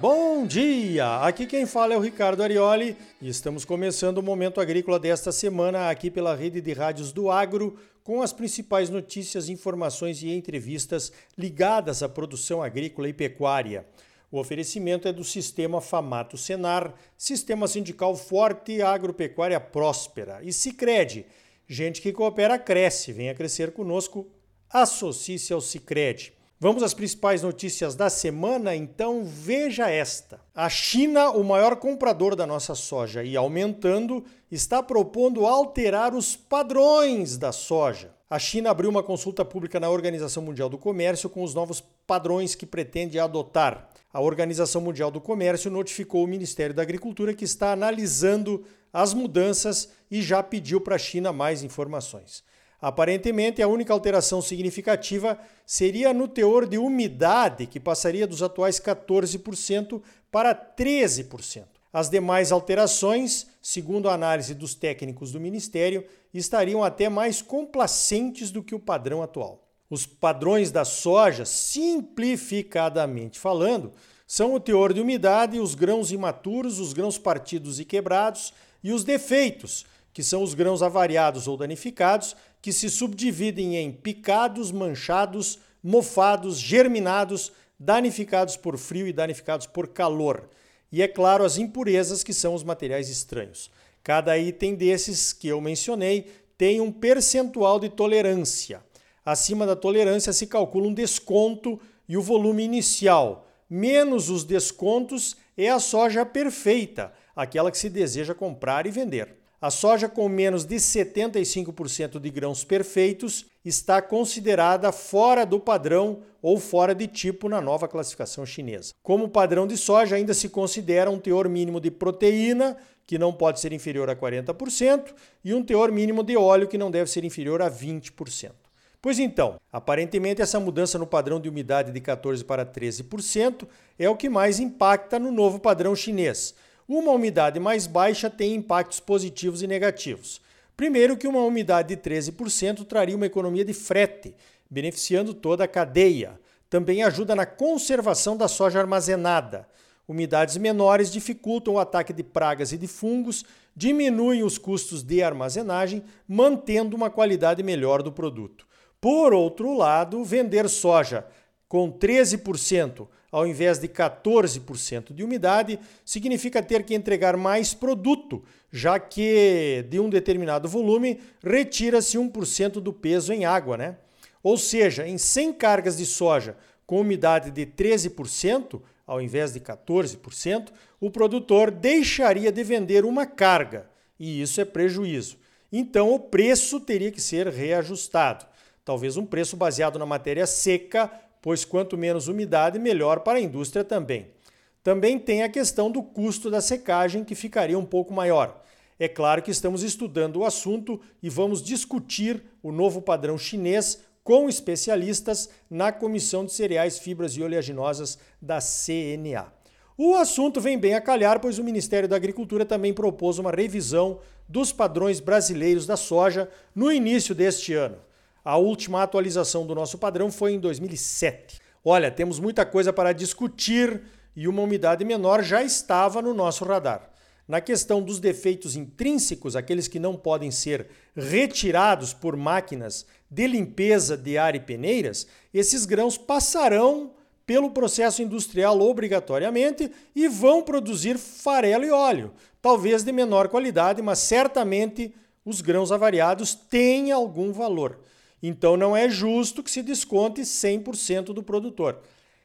bom dia! Aqui quem fala é o Ricardo Arioli e estamos começando o Momento Agrícola desta semana aqui pela rede de rádios do Agro com as principais notícias, informações e entrevistas ligadas à produção agrícola e pecuária. O oferecimento é do Sistema Famato Senar, Sistema Sindical Forte e Agropecuária Próspera. E Cicred, gente que coopera cresce, venha crescer conosco, associe-se ao Cicred. Vamos às principais notícias da semana, então veja esta. A China, o maior comprador da nossa soja e aumentando, está propondo alterar os padrões da soja. A China abriu uma consulta pública na Organização Mundial do Comércio com os novos padrões que pretende adotar. A Organização Mundial do Comércio notificou o Ministério da Agricultura que está analisando as mudanças e já pediu para a China mais informações. Aparentemente, a única alteração significativa seria no teor de umidade, que passaria dos atuais 14% para 13%. As demais alterações, segundo a análise dos técnicos do Ministério, estariam até mais complacentes do que o padrão atual. Os padrões da soja, simplificadamente falando, são o teor de umidade, os grãos imaturos, os grãos partidos e quebrados e os defeitos, que são os grãos avariados ou danificados, que se subdividem em picados, manchados, mofados, germinados, danificados por frio e danificados por calor. E é claro, as impurezas, que são os materiais estranhos. Cada item desses que eu mencionei tem um percentual de tolerância. Acima da tolerância se calcula um desconto e o volume inicial. Menos os descontos é a soja perfeita, aquela que se deseja comprar e vender. A soja com menos de 75% de grãos perfeitos está considerada fora do padrão ou fora de tipo na nova classificação chinesa. Como padrão de soja, ainda se considera um teor mínimo de proteína, que não pode ser inferior a 40%, e um teor mínimo de óleo, que não deve ser inferior a 20%. Pois então, aparentemente essa mudança no padrão de umidade de 14% para 13% é o que mais impacta no novo padrão chinês uma umidade mais baixa tem impactos positivos e negativos. Primeiro, que uma umidade de 13% traria uma economia de frete, beneficiando toda a cadeia. Também ajuda na conservação da soja armazenada. Umidades menores dificultam o ataque de pragas e de fungos, diminuem os custos de armazenagem, mantendo uma qualidade melhor do produto. Por outro lado, vender soja com 13% ao invés de 14% de umidade, significa ter que entregar mais produto, já que de um determinado volume retira-se 1% do peso em água, né? Ou seja, em 100 cargas de soja com umidade de 13%, ao invés de 14%, o produtor deixaria de vender uma carga, e isso é prejuízo. Então o preço teria que ser reajustado. Talvez um preço baseado na matéria seca pois quanto menos umidade, melhor para a indústria também. Também tem a questão do custo da secagem, que ficaria um pouco maior. É claro que estamos estudando o assunto e vamos discutir o novo padrão chinês com especialistas na Comissão de Cereais, Fibras e Oleaginosas da CNA. O assunto vem bem a calhar, pois o Ministério da Agricultura também propôs uma revisão dos padrões brasileiros da soja no início deste ano. A última atualização do nosso padrão foi em 2007. Olha, temos muita coisa para discutir e uma umidade menor já estava no nosso radar. Na questão dos defeitos intrínsecos, aqueles que não podem ser retirados por máquinas de limpeza de ar e peneiras, esses grãos passarão pelo processo industrial obrigatoriamente e vão produzir farelo e óleo, talvez de menor qualidade, mas certamente os grãos avariados têm algum valor. Então não é justo que se desconte 100% do produtor.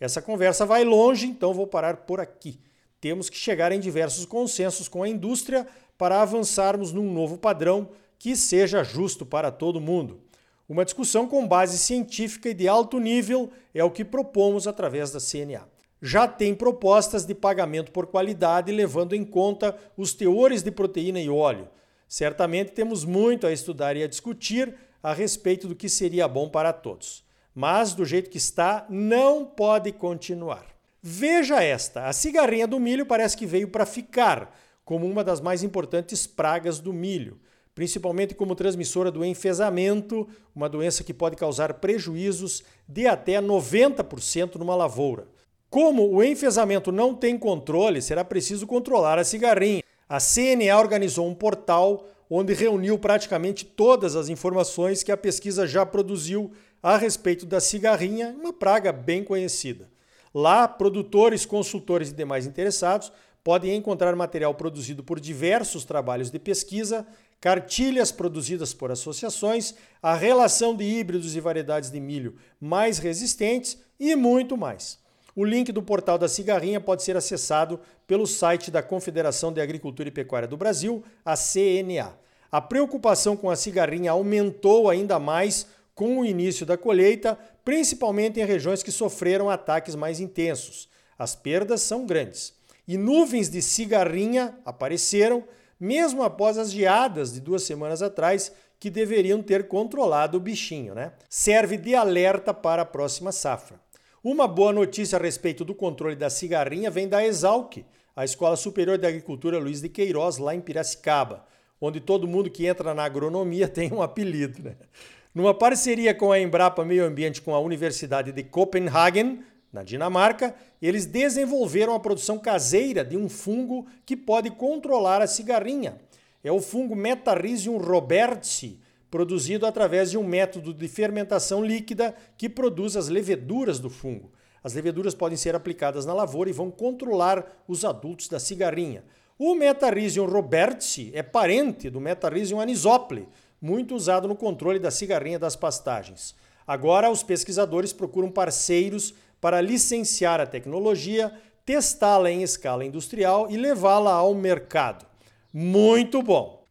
Essa conversa vai longe, então vou parar por aqui. Temos que chegar em diversos consensos com a indústria para avançarmos num novo padrão que seja justo para todo mundo. Uma discussão com base científica e de alto nível é o que propomos através da CNA. Já tem propostas de pagamento por qualidade levando em conta os teores de proteína e óleo. Certamente temos muito a estudar e a discutir a respeito do que seria bom para todos. Mas, do jeito que está, não pode continuar. Veja esta: a cigarrinha do milho parece que veio para ficar como uma das mais importantes pragas do milho, principalmente como transmissora do enfesamento, uma doença que pode causar prejuízos de até 90% numa lavoura. Como o enfesamento não tem controle, será preciso controlar a cigarrinha. A CNA organizou um portal onde reuniu praticamente todas as informações que a pesquisa já produziu a respeito da cigarrinha, uma praga bem conhecida. Lá, produtores, consultores e demais interessados podem encontrar material produzido por diversos trabalhos de pesquisa, cartilhas produzidas por associações, a relação de híbridos e variedades de milho mais resistentes e muito mais. O link do portal da cigarrinha pode ser acessado pelo site da Confederação de Agricultura e Pecuária do Brasil, a CNA. A preocupação com a cigarrinha aumentou ainda mais com o início da colheita, principalmente em regiões que sofreram ataques mais intensos. As perdas são grandes. E nuvens de cigarrinha apareceram, mesmo após as geadas de duas semanas atrás, que deveriam ter controlado o bichinho, né? Serve de alerta para a próxima safra. Uma boa notícia a respeito do controle da cigarrinha vem da Exalc, a Escola Superior de Agricultura Luiz de Queiroz, lá em Piracicaba, onde todo mundo que entra na agronomia tem um apelido. Né? Numa parceria com a Embrapa Meio Ambiente com a Universidade de Copenhagen, na Dinamarca, eles desenvolveram a produção caseira de um fungo que pode controlar a cigarrinha. É o fungo Metarrhizium robertsi, produzido através de um método de fermentação líquida que produz as leveduras do fungo. As leveduras podem ser aplicadas na lavoura e vão controlar os adultos da cigarrinha. O Metarrhizium robertsi é parente do Metarrhizium anisople, muito usado no controle da cigarrinha das pastagens. Agora, os pesquisadores procuram parceiros para licenciar a tecnologia, testá-la em escala industrial e levá-la ao mercado. Muito bom!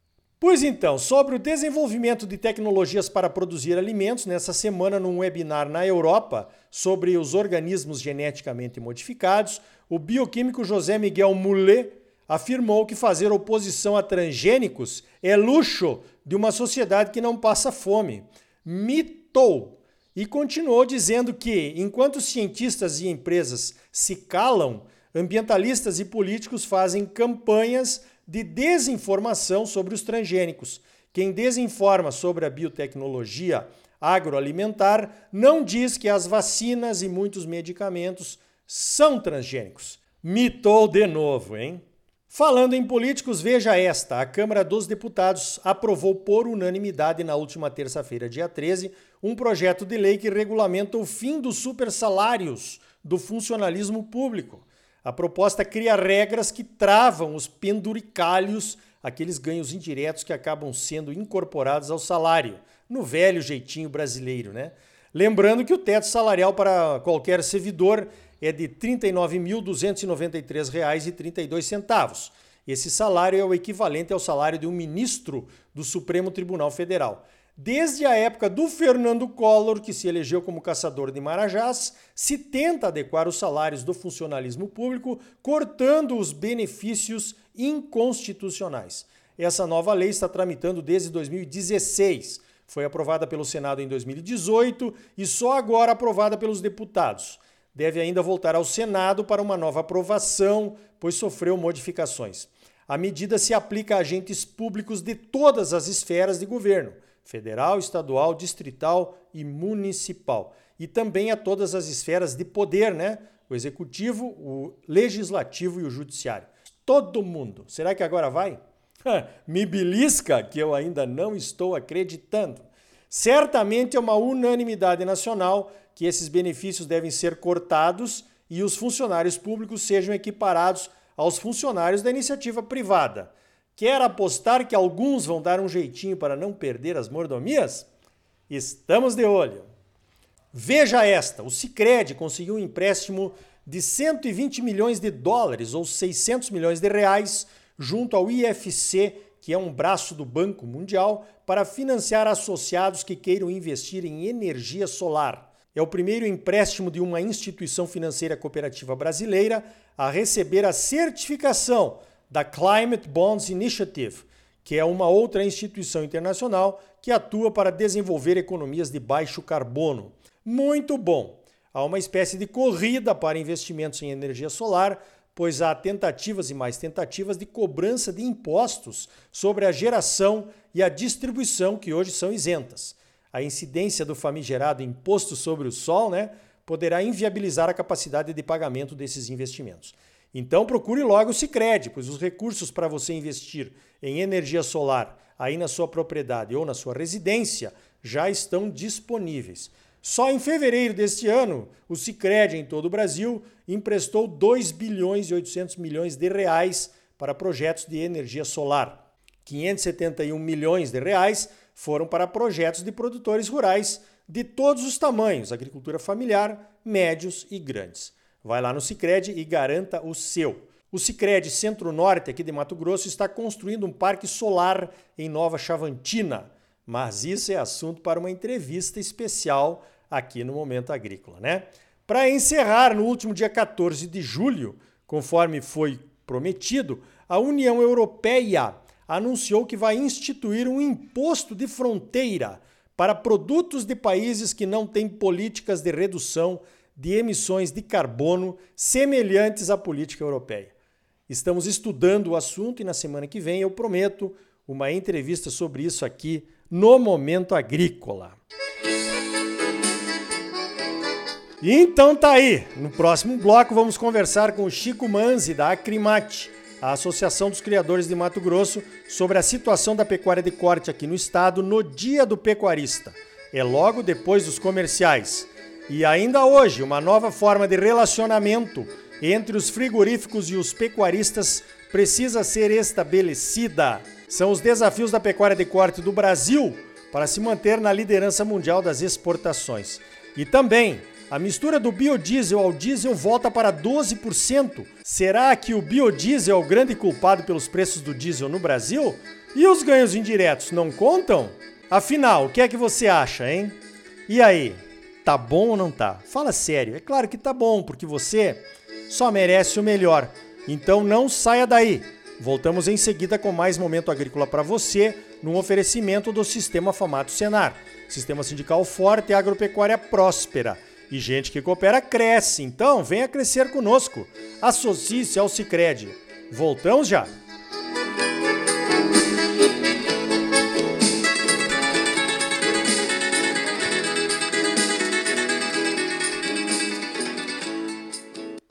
Pois então, sobre o desenvolvimento de tecnologias para produzir alimentos, nessa semana, num webinar na Europa sobre os organismos geneticamente modificados, o bioquímico José Miguel Moulet afirmou que fazer oposição a transgênicos é luxo de uma sociedade que não passa fome. Mitou! E continuou dizendo que, enquanto cientistas e empresas se calam, ambientalistas e políticos fazem campanhas de desinformação sobre os transgênicos. Quem desinforma sobre a biotecnologia agroalimentar não diz que as vacinas e muitos medicamentos são transgênicos. Mitou de novo, hein? Falando em políticos, veja esta: a Câmara dos Deputados aprovou por unanimidade na última terça-feira, dia 13, um projeto de lei que regulamenta o fim dos supersalários do funcionalismo público. A proposta cria regras que travam os penduricalhos, aqueles ganhos indiretos que acabam sendo incorporados ao salário, no velho jeitinho brasileiro, né? Lembrando que o teto salarial para qualquer servidor é de R$ 39.293,32. Esse salário é o equivalente ao salário de um ministro do Supremo Tribunal Federal. Desde a época do Fernando Collor, que se elegeu como caçador de marajás, se tenta adequar os salários do funcionalismo público, cortando os benefícios inconstitucionais. Essa nova lei está tramitando desde 2016. Foi aprovada pelo Senado em 2018 e só agora aprovada pelos deputados. Deve ainda voltar ao Senado para uma nova aprovação, pois sofreu modificações. A medida se aplica a agentes públicos de todas as esferas de governo federal, estadual, distrital e municipal. E também a todas as esferas de poder, né? O executivo, o legislativo e o judiciário. Todo mundo. Será que agora vai? Me belisca que eu ainda não estou acreditando. Certamente é uma unanimidade nacional que esses benefícios devem ser cortados e os funcionários públicos sejam equiparados aos funcionários da iniciativa privada. Quer apostar que alguns vão dar um jeitinho para não perder as mordomias? Estamos de olho. Veja esta: o Sicredi conseguiu um empréstimo de 120 milhões de dólares ou 600 milhões de reais junto ao IFC, que é um braço do Banco Mundial, para financiar associados que queiram investir em energia solar. É o primeiro empréstimo de uma instituição financeira cooperativa brasileira a receber a certificação da Climate Bonds Initiative, que é uma outra instituição internacional que atua para desenvolver economias de baixo carbono. Muito bom! Há uma espécie de corrida para investimentos em energia solar, pois há tentativas e mais tentativas de cobrança de impostos sobre a geração e a distribuição que hoje são isentas. A incidência do famigerado imposto sobre o sol, né, poderá inviabilizar a capacidade de pagamento desses investimentos. Então procure logo o Sicredi, pois os recursos para você investir em energia solar aí na sua propriedade ou na sua residência já estão disponíveis. Só em fevereiro deste ano, o Sicredi em todo o Brasil emprestou 2 bilhões e 800 milhões de reais para projetos de energia solar. 571 milhões de reais foram para projetos de produtores rurais de todos os tamanhos, agricultura familiar, médios e grandes. Vai lá no Sicredi e garanta o seu. O Sicredi Centro-Norte aqui de Mato Grosso está construindo um parque solar em Nova Chavantina, mas isso é assunto para uma entrevista especial aqui no Momento Agrícola, né? Para encerrar, no último dia 14 de julho, conforme foi prometido, a União Europeia anunciou que vai instituir um imposto de fronteira para produtos de países que não têm políticas de redução de emissões de carbono semelhantes à política europeia. Estamos estudando o assunto e na semana que vem eu prometo uma entrevista sobre isso aqui no Momento Agrícola. Então tá aí. No próximo bloco vamos conversar com o Chico Manzi da Acrimate a Associação dos Criadores de Mato Grosso, sobre a situação da pecuária de corte aqui no estado no Dia do Pecuarista. É logo depois dos comerciais. E ainda hoje, uma nova forma de relacionamento entre os frigoríficos e os pecuaristas precisa ser estabelecida. São os desafios da pecuária de corte do Brasil para se manter na liderança mundial das exportações. E também a mistura do biodiesel ao diesel volta para 12%. Será que o biodiesel é o grande culpado pelos preços do diesel no Brasil? E os ganhos indiretos não contam? Afinal, o que é que você acha, hein? E aí, tá bom ou não tá? Fala sério. É claro que tá bom, porque você só merece o melhor. Então não saia daí. Voltamos em seguida com mais momento agrícola para você, num oferecimento do Sistema Famato Senar. Sistema sindical forte e agropecuária próspera. E gente que coopera cresce, então venha crescer conosco. Associe-se ao Cicred. Voltamos já!